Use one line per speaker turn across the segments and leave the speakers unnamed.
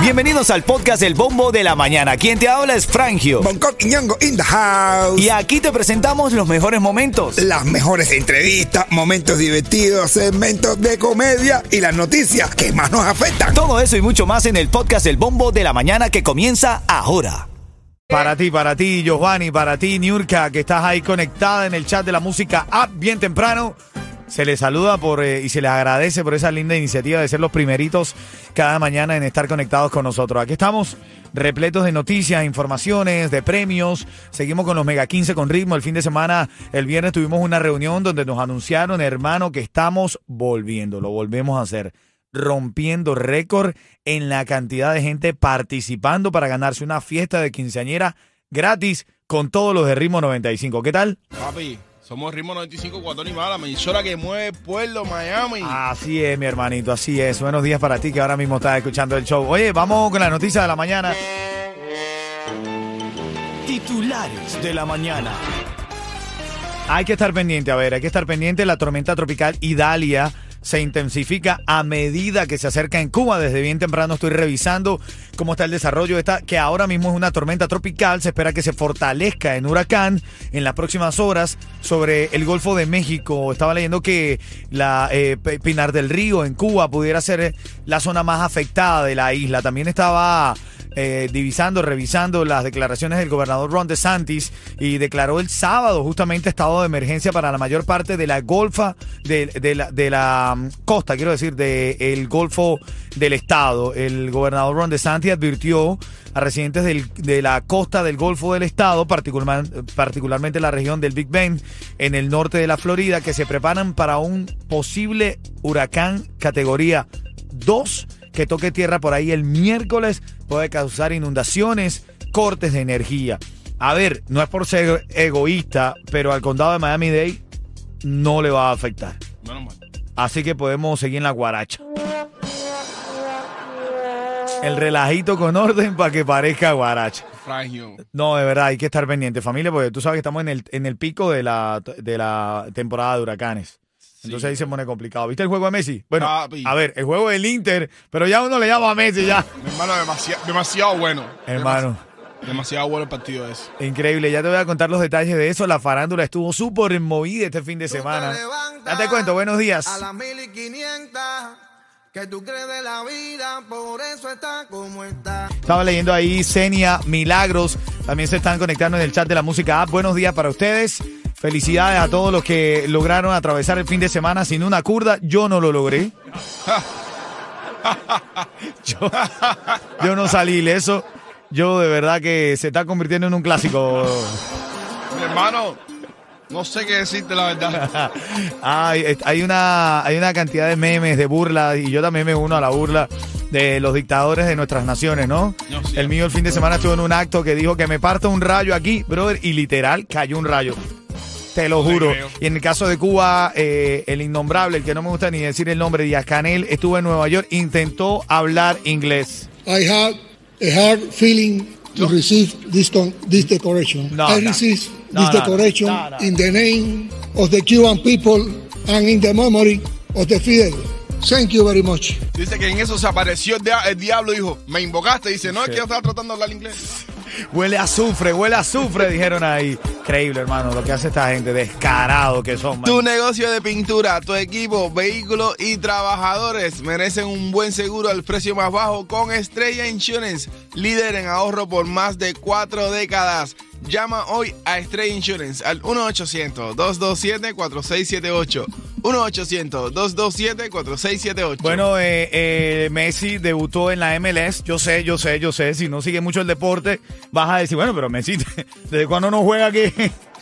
Bienvenidos al podcast El Bombo de la Mañana. Quien te habla es Frangio.
Bangkok y Ñongo in the house.
Y aquí te presentamos los mejores momentos.
Las mejores entrevistas, momentos divertidos, segmentos de comedia y las noticias que más nos afectan.
Todo eso y mucho más en el podcast El Bombo de la Mañana que comienza ahora. Para ti, para ti, Giovanni, para ti, Niurka, que estás ahí conectada en el chat de la música app bien temprano. Se les saluda por eh, y se les agradece por esa linda iniciativa de ser los primeritos cada mañana en estar conectados con nosotros. Aquí estamos repletos de noticias, informaciones, de premios. Seguimos con los Mega 15 con ritmo. El fin de semana, el viernes tuvimos una reunión donde nos anunciaron, hermano, que estamos volviendo. Lo volvemos a hacer rompiendo récord en la cantidad de gente participando para ganarse una fiesta de quinceañera gratis con todos los de Ritmo 95. ¿Qué tal?
Papi, somos Ritmo 95 Cuatón y Mala, la emisora que mueve Pueblo, Miami.
Así es, mi hermanito, así es. Buenos días para ti que ahora mismo estás escuchando el show. Oye, vamos con la noticia de la mañana. Titulares de la mañana. Hay que estar pendiente, a ver, hay que estar pendiente. La tormenta tropical Idalia se intensifica a medida que se acerca en Cuba. Desde bien temprano estoy revisando cómo está el desarrollo de esta, que ahora mismo es una tormenta tropical. Se espera que se fortalezca en huracán en las próximas horas sobre el Golfo de México. Estaba leyendo que la eh, Pinar del Río en Cuba pudiera ser la zona más afectada de la isla. También estaba eh, divisando, revisando las declaraciones del gobernador Ron DeSantis y declaró el sábado justamente estado de emergencia para la mayor parte de la golfa, de, de la, de la mm, costa, quiero decir, del Golfo del Estado. El gobernador Ron DeSantis advirtió a residentes del- de la costa del Golfo del Estado, particular- particularmente la región del Big Bend, en el norte de la Florida, que se preparan para un posible huracán categoría 2 que toque tierra por ahí el miércoles puede causar inundaciones, cortes de energía. A ver, no es por ser egoísta, pero al condado de Miami-Dade no le va a afectar. Así que podemos seguir en la guaracha. El relajito con orden para que parezca guaracha. No, de verdad, hay que estar pendiente, familia, porque tú sabes que estamos en el, en el pico de la, de la temporada de huracanes. Entonces ahí se pone complicado. ¿Viste el juego de Messi? Bueno,
Papi.
a ver, el juego del Inter, pero ya uno le llama a Messi ya.
Mi hermano, demasiado, demasiado bueno.
Hermano,
Demasi- demasiado bueno el partido ese.
increíble. Ya te voy a contar los detalles de eso. La farándula estuvo súper movida este fin de semana. Ya te cuento, buenos días.
A las 1500 que tú crees de la vida, por eso está como está.
Estaba leyendo ahí Senia Milagros. También se están conectando en el chat de la música app. Buenos días para ustedes. Felicidades a todos los que lograron atravesar el fin de semana sin una curda. Yo no lo logré. yo, yo no salí ileso. Yo de verdad que se está convirtiendo en un clásico.
Mi hermano, no sé qué decirte la verdad.
Hay una, hay una cantidad de memes, de burlas, y yo también me uno a la burla de los dictadores de nuestras naciones, ¿no?
No, sí.
El mío el fin de semana estuvo en un acto que dijo que me parta un rayo aquí, brother, y literal cayó un rayo. Te lo juro. Y en el caso de Cuba, eh, el innombrable, el que no me gusta ni decir el nombre, Díaz Canel, estuvo en Nueva York, intentó hablar inglés.
I had a hard feeling to receive this con- this decoration.
No,
I
no.
receive
No,
this
no,
decoration
no, no.
in the name of the Cuban people and in the memory of the Fidel. Thank you very much.
Dice que en eso se apareció el, dia- el diablo y dijo, me invocaste. Dice, no, es que yo estaba tratando de hablar inglés.
Huele a azufre, huele a azufre, dijeron ahí. Increíble, hermano, lo que hace esta gente, descarado que son. man.
Tu negocio de pintura, tu equipo, vehículos y trabajadores merecen un buen seguro al precio más bajo con Estrella Insurance, líder en ahorro por más de cuatro décadas. Llama hoy a Estrella Insurance al 1-800-227-4678. 1-800-227-4678.
Bueno, eh, eh, Messi debutó en la MLS. Yo sé, yo sé, yo sé. Si no sigue mucho el deporte, vas a decir, bueno, pero Messi, ¿desde cuándo no juega aquí?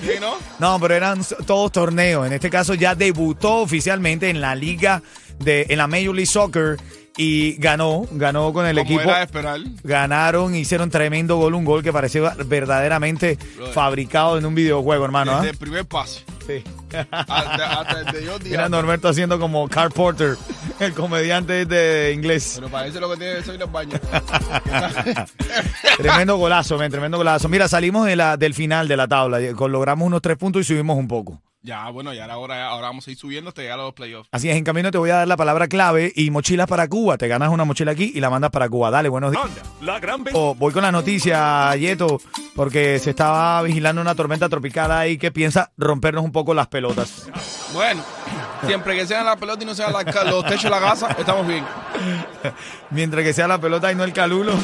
¿Sí, no?
No, pero eran todos torneos. En este caso ya debutó oficialmente en la liga de, en la Major League Soccer y ganó, ganó con el
Como
equipo.
era de esperar.
Ganaron, hicieron tremendo gol, un gol que parecía verdaderamente
Brother.
fabricado en un videojuego, hermano.
Desde el primer pase.
Sí.
Hasta, hasta el de Jordi
Mira. Norberto haciendo como Carl Porter, el comediante de inglés.
Pero parece lo que tiene ser los baños.
Tremendo golazo, men, tremendo golazo. Mira, salimos de la, del final de la tabla, logramos unos tres puntos y subimos un poco.
Ya, bueno, ya ahora, ahora vamos a ir subiendo hasta llegar a los playoffs.
Así es, en camino te voy a dar la palabra clave y mochilas para Cuba. Te ganas una mochila aquí y la mandas para Cuba. Dale, buenos días.
La gran
Oh, voy con la noticia, Yeto, porque se estaba vigilando una tormenta tropical ahí que piensa rompernos un poco las pelotas.
Bueno, siempre que sean la pelota y no sean la los techos de la casa, estamos bien.
Mientras que sea la pelota y no el calulo.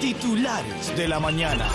Titulares de la mañana.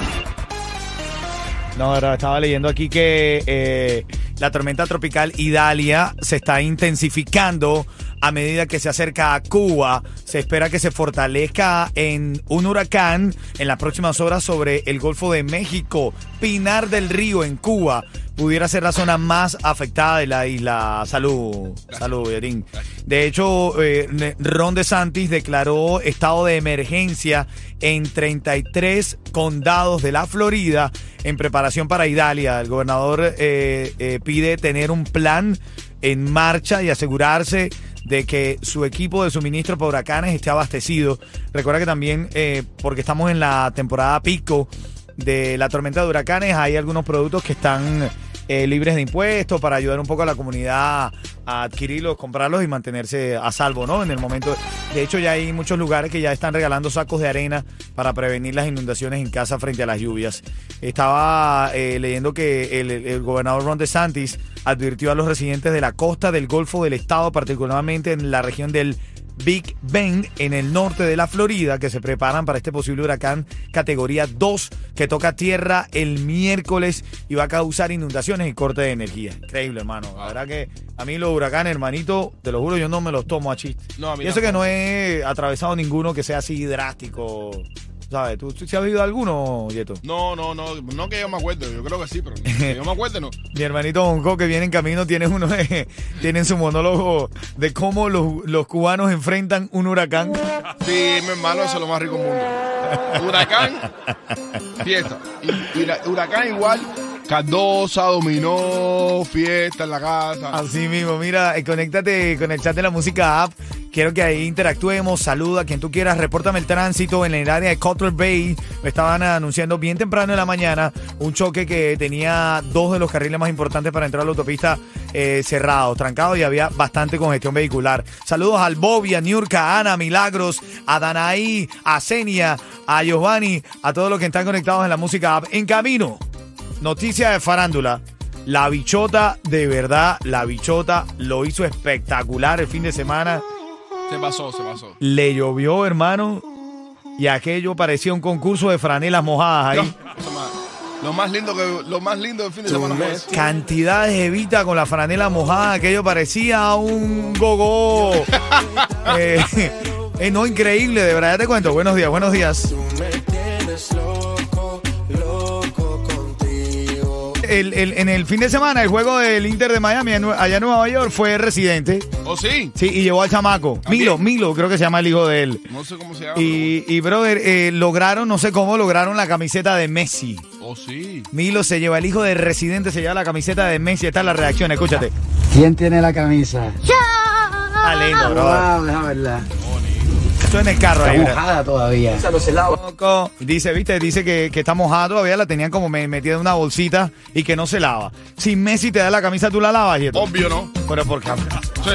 No, estaba leyendo aquí que eh, la tormenta tropical Idalia se está intensificando a medida que se acerca a Cuba. Se espera que se fortalezca en un huracán en las próximas horas sobre el Golfo de México. Pinar del Río en Cuba pudiera ser la zona más afectada de la isla. Salud, salud, Yerín. De hecho, eh, Ron DeSantis declaró estado de emergencia en 33 condados de la Florida en preparación para Idalia. El gobernador eh, eh, pide tener un plan en marcha y asegurarse de que su equipo de suministro para huracanes esté abastecido. Recuerda que también, eh, porque estamos en la temporada pico de la tormenta de huracanes, hay algunos productos que están eh, libres de impuestos para ayudar un poco a la comunidad a adquirirlos, comprarlos y mantenerse a salvo, ¿no? En el momento. De hecho, ya hay muchos lugares que ya están regalando sacos de arena para prevenir las inundaciones en casa frente a las lluvias. Estaba eh, leyendo que el, el gobernador Ron DeSantis advirtió a los residentes de la costa del Golfo del Estado, particularmente en la región del Big Bend en el norte de la Florida que se preparan para este posible huracán categoría 2 que toca tierra el miércoles y va a causar inundaciones y corte de energía. Increíble, hermano. La verdad que a mí los huracanes, hermanito, te lo juro, yo no me los tomo a chiste.
No, a mí
y eso que no he atravesado ninguno que sea así drástico. ¿Sabes? ¿Tú, tú sí has vivido alguno, Yeto?
No, no, no, no que yo me acuerde, yo creo que sí, pero que yo me acuerde no.
Mi hermanito Bonco que viene en camino tiene uno de, tiene su monólogo de cómo los, los cubanos enfrentan un huracán.
Sí, mi hermano, eso es lo más rico del mundo. Huracán, fiesta. Y, y la- huracán igual, Cardosa, dominó, fiesta en la casa.
Así mismo, mira, eh, conéctate con el chat de la música app. Quiero que ahí interactuemos, saluda a quien tú quieras, repórtame el tránsito en el área de Cutler Bay. Me estaban anunciando bien temprano en la mañana un choque que tenía dos de los carriles más importantes para entrar a la autopista eh, cerrados, trancados y había bastante congestión vehicular. Saludos al Bobby, a Niurka, a Ana, a Milagros, a Danaí, a Senia, a Giovanni, a todos los que están conectados en la música app. En camino, noticia de farándula. La bichota, de verdad, la bichota lo hizo espectacular el fin de semana.
Se pasó, se pasó.
Le llovió, hermano, y aquello parecía un concurso de franelas mojadas ahí.
lo más lindo que lo más lindo del fin de semana fue eso.
Cantidad de jevita con la franela mojada, aquello parecía un gogo. eh, eh, no, increíble, de verdad, ya te cuento. Buenos días, buenos días. El- el- en el fin de semana, el juego del Inter de Miami allá en Nueva York fue residente.
¿Oh, sí?
Sí, y llevó al chamaco. Milo, Milo, creo que se llama el hijo de él.
No sé cómo se llama.
Y, y brother, eh, lograron, no sé cómo, lograron la camiseta de Messi.
Oh, sí.
Milo se lleva, el hijo de residente se lleva la camiseta de Messi. Está en la reacción, escúchate.
¿Quién tiene la camisa?
Está lindo, brother.
Wow, déjame verla.
En el carro.
Está mojada todavía.
Poco. Dice, viste, dice que, que está mojada todavía, la tenían como me- metida en una bolsita y que no se lava. Si Messi te da la camisa, tú la lavas.
Obvio, ¿no?
Pero porque
Sí.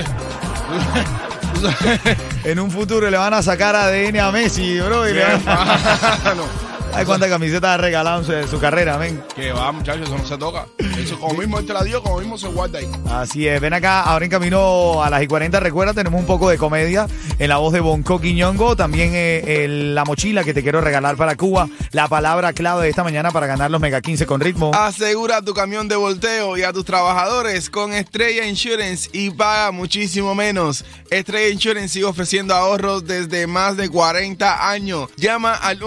en un futuro le van a sacar ADN a Messi, bro. Y le van a...
no.
Ay, cuántas camisetas ha regalado en su, en su carrera, ven.
Que va, muchachos, eso no se toca. Eso como mismo él te la dio, como mismo se guarda ahí.
Así es, ven acá, ahora en camino a las y 40, recuerda, tenemos un poco de comedia en la voz de Bonco Quiñongo, también eh, el- la mochila que te quiero regalar para Cuba, la palabra clave de esta mañana para ganar los Mega 15 con ritmo.
Asegura tu camión de volteo y a tus trabajadores con Estrella Insurance y paga muchísimo menos. Estrella Insurance sigue ofreciendo ahorros desde más de 40 años. Llama al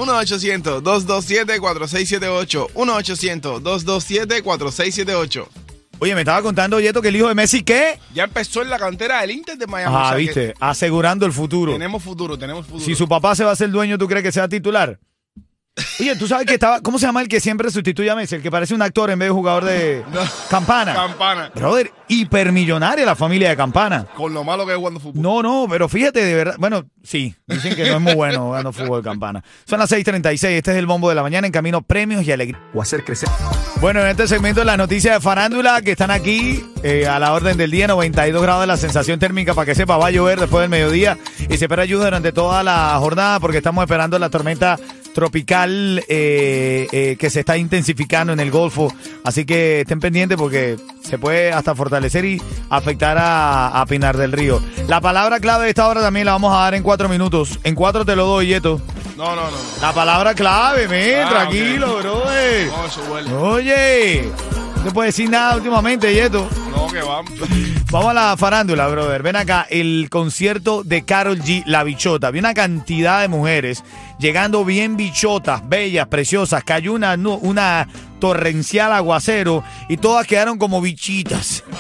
1-800-227-4678. 1-800-227-4678.
Oye, me estaba contando, Yeto, que el hijo de Messi, ¿qué?
Ya empezó en la cantera del Inter de Miami.
Ah,
o sea que
viste, asegurando el futuro.
Tenemos futuro, tenemos futuro.
Si su papá se va a hacer dueño, ¿tú crees que sea titular? Oye, tú sabes que estaba. ¿Cómo se llama el que siempre sustituye a Messi? El que parece un actor en vez de jugador de
No.
campana.
Campana.
Brother, hipermillonaria la familia de campana.
Con lo malo que es jugando fútbol.
No, no, pero fíjate, de verdad. Bueno, sí, dicen que no es muy bueno jugando fútbol de campana. Son las 6:36. Este es el bombo de la mañana en camino premios y alegría.
o hacer crecer.
Bueno, en este segmento las noticias de farándula que están aquí eh, a la orden del día, 92 grados de la sensación térmica para que sepa, va a llover después del mediodía y se espera lluvia durante toda la jornada porque estamos esperando la tormenta tropical eh, eh, que se está intensificando en el Golfo. Así que estén pendientes porque se puede hasta fortalecer y afectar a, a Pinar del Río. La palabra clave de esta hora también la vamos a dar en cuatro minutos. En cuatro te lo doy, Yeto.
No, no, no.
La palabra clave, men,
Ah,
tranquilo,
ok.
bro.
No, eso huele.
Oye, no te puedo decir nada últimamente, Yeto.
No, que vamos.
Vamos a la farándula, brother. Ven acá, el concierto de Carol G, La Bichota. Vi una cantidad de mujeres llegando bien bichotas, bellas, preciosas. Cayó una, una torrencial aguacero y todas quedaron como bichitas.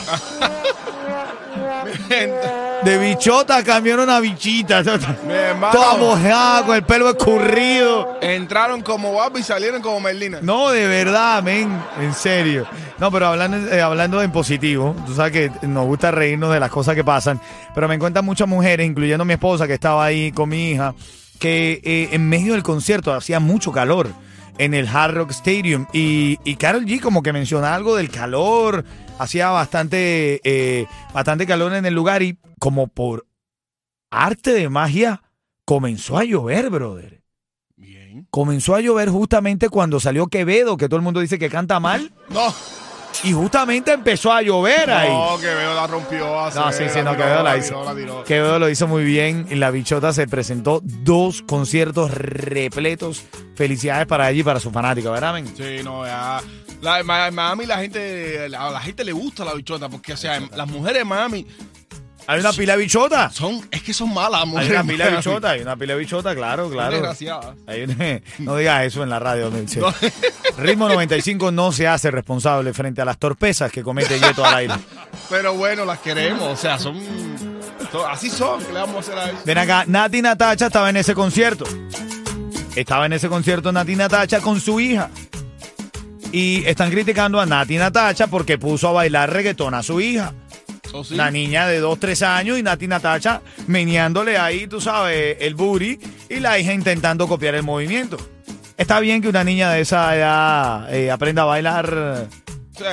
De bichota cambiaron a bichitas.
Mi hermano.
Toda mojada, con el pelo escurrido.
Entraron como Barbie y salieron como Merlina.
No, de verdad, men, en serio. No, pero hablando, eh, hablando en positivo, tú sabes que nos gusta reírnos de las cosas que pasan, pero me encuentran muchas mujeres, incluyendo mi esposa que estaba ahí con mi hija, que eh, en medio del concierto hacía mucho calor en el Hard Rock Stadium y, y Carol G como que menciona algo del calor, hacía bastante, eh, bastante calor en el lugar y como por arte de magia comenzó a llover, brother
Bien.
comenzó a llover justamente cuando salió Quevedo, que todo el mundo dice que canta mal,
No.
Y justamente empezó a llover ahí.
No, que veo la rompió. así,
No, sí, sí, no,
tiró,
Quevedo la hizo.
la tiró.
Quevedo lo hizo muy bien la bichota se presentó dos conciertos repletos. Felicidades para ella y para su fanática, ¿verdad, men?
Sí, no, ya. La, en Miami la gente, a la gente le gusta la bichota porque, o sea, las mujeres de Miami
Hay una pila de bichota.
son, es que son malas
Hay
mujeres.
una pila de bichota, hay una pila de bichota, claro, claro.
desgraciadas.
Hay una- no digas eso en la radio. Mitchell. Ritmo 95 no se hace responsable frente a las torpezas que comete Yeto al aire.
Pero bueno, las queremos, o sea, son, son- así son, ¿qué le vamos a hacer a eso?
Ven acá, Nati Natacha estaba en ese concierto. Estaba en ese concierto Nati Natacha con su hija. Y están criticando a Nati Natacha porque puso a bailar reggaetón a su hija.
¿O sí?
La niña de 2, 3 años y Nati Natacha meneándole ahí, tú sabes, el booty y la hija intentando copiar el movimiento. Está bien que una niña de esa edad eh, aprenda a bailar.
Sí.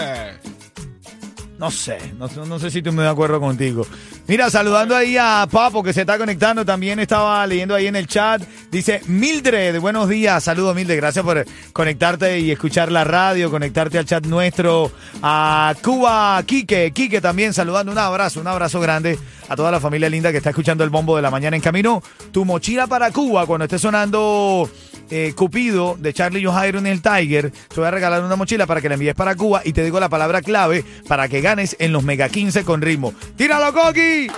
No sé, no, no sé si estoy muy de acuerdo contigo. Mira, saludando ahí a Papo que se está conectando, también estaba leyendo ahí en el chat. Dice Mildred, buenos días, saludos Mildred, gracias por conectarte y escuchar la radio, conectarte al chat nuestro. A Cuba, Quique, Quique también saludando, un abrazo, un abrazo grande a toda la familia linda que está escuchando el bombo de la mañana en camino. Tu mochila para Cuba cuando esté sonando eh, Cupido de Charlie Jairo en el Tiger. Te voy a regalar una mochila para que la envíes para Cuba y te digo la palabra clave para que ganes en los Mega 15 con ritmo. ¡Tíralo, Coqui!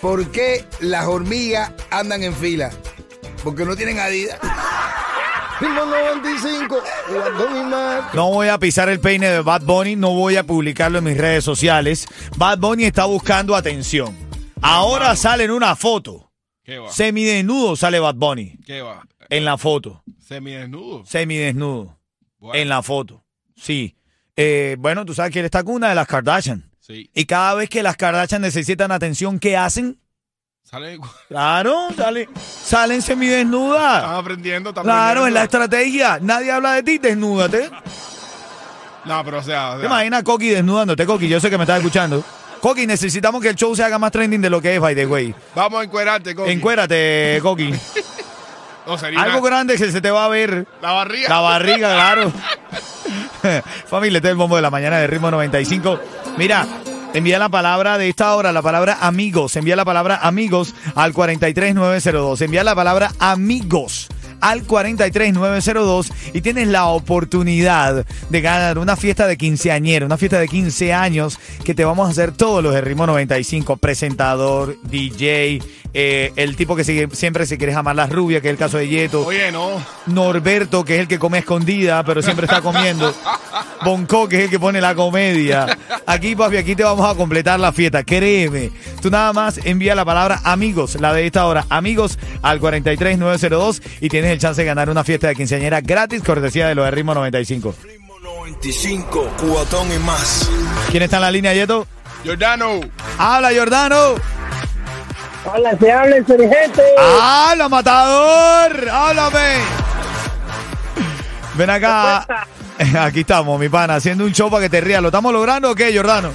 ¿Por qué las hormigas andan en fila? Porque no tienen adidas.
Ritmo 95, Guardón y Mar.
No voy a pisar el peine de Bad Bunny, no voy a publicarlo en mis redes sociales. Bad Bunny está buscando atención. Ahora sale en una foto.
¿Qué va?
Semidesnudo sale Bad Bunny
¿Qué va?
en la foto.
Semidesnudo.
Semidesnudo
Bueno,
en la foto. Sí. Eh, bueno, tú sabes que él está con una de las Kardashian.
Sí.
Y cada vez que las Kardashian necesitan atención, ¿qué hacen?
Sale,
Claro, sale, salen semidesnudas.
están aprendiendo, están
Claro, en la
aprendiendo.
estrategia. Nadie habla de ti, desnúdate.
No, pero o sea, o
¿Te imaginas Coqui desnudándote, Coqui? Yo sé que me estás escuchando. Coqui, necesitamos que el show se haga más trending de lo que es, by the way.
vamos a encuerarte, Coqui.
Encuérate, Coqui.
No, sería
Algo
una-
grande que se te va a ver.
La barriga.
La barriga, claro. Familia, este es el bombo de la mañana de ritmo 95. Mira, envía la palabra de esta hora, la palabra amigos. Envía la palabra amigos al 43902. Envía la palabra amigos al 43902 y tienes la oportunidad de ganar una fiesta de quinceañera, una fiesta de 15 años que te vamos a hacer todos los de ritmo 95, presentador, DJ, Eh, el tipo que sigue- siempre se quiere jamar las rubias, que es el caso de Yeto.
Oye, no.
Norberto, que es el que come escondida, pero siempre está comiendo. Bonco, que es el que pone la comedia. Aquí, papi, aquí te vamos a completar la fiesta. Créeme. Tú nada más envía la palabra amigos, la de esta hora, amigos, al 43902 y tienes el chance de ganar una fiesta de quinceañera gratis, cortesía de los de Ritmo 95.
Ritmo 95, cubatón y más.
¿Quién está en la línea, Yeto?
Jordano.
¡Habla, Jordano!
Hola, se habla el gente.
¡Habla, matador! ¡Háblame! Ven acá. Aquí estamos, mi pana, haciendo un show para que te rías. ¿Lo estamos logrando o qué, Jordano?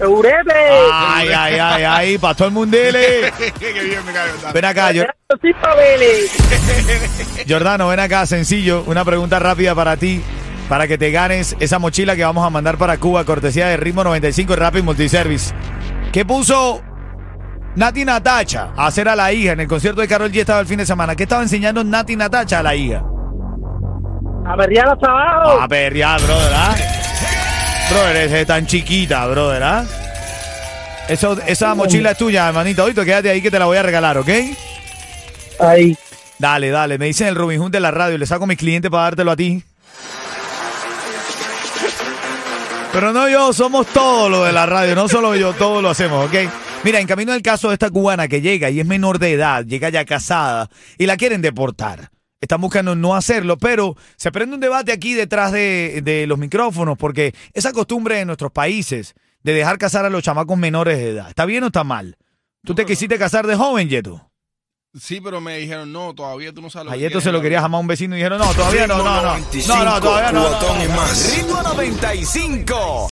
¡Eurete!
Ay, ay, ay, ay, pastor el mundele.
Qué bien me cae, Jordano.
Ven acá, Jor-
Sí, Pabeli.
Jordano, ven acá, sencillo. Una pregunta rápida para ti, para que te ganes esa mochila que vamos a mandar para Cuba, cortesía de Ritmo 95 y Rapid Multiservice. ¿Qué puso Nati Natacha a hacer a la hija en el concierto de Carol G estaba el fin de semana? ¿Qué estaba enseñando Nati Natacha a la hija?
A verriar hasta abajo.
A perrear, brother, ¿ah? Brother, es tan chiquita, brother, ¿ah? Eso, esa mochila es tuya, hermanito. Oito, quédate ahí que te la voy a regalar, ¿ok?
Ahí.
Dale, dale. Me dicen el Robin Hood de la radio. Le saco a mis clientes para dártelo a ti. Pero no yo, somos todos los de la radio. No solo yo, todos lo hacemos, ¿ok? Mira, en camino del caso de esta cubana que llega y es menor de edad, llega ya casada y la quieren deportar. Están buscando no hacerlo, pero se prende un debate aquí detrás de, de los micrófonos porque esa costumbre de nuestros países de dejar casar a los chamacos menores de edad, ¿está bien o está mal? ¿Tú te quisiste casar de joven, Yeto?
Sí, pero me dijeron, no, todavía tú no sabes lo que
Ayer
quieres
se lo
en la
quería
vida.
jamás a un vecino y dijeron, no, todavía no, no, no. No,
95,
no, todavía no. no, no.
más.
Ritmo 95.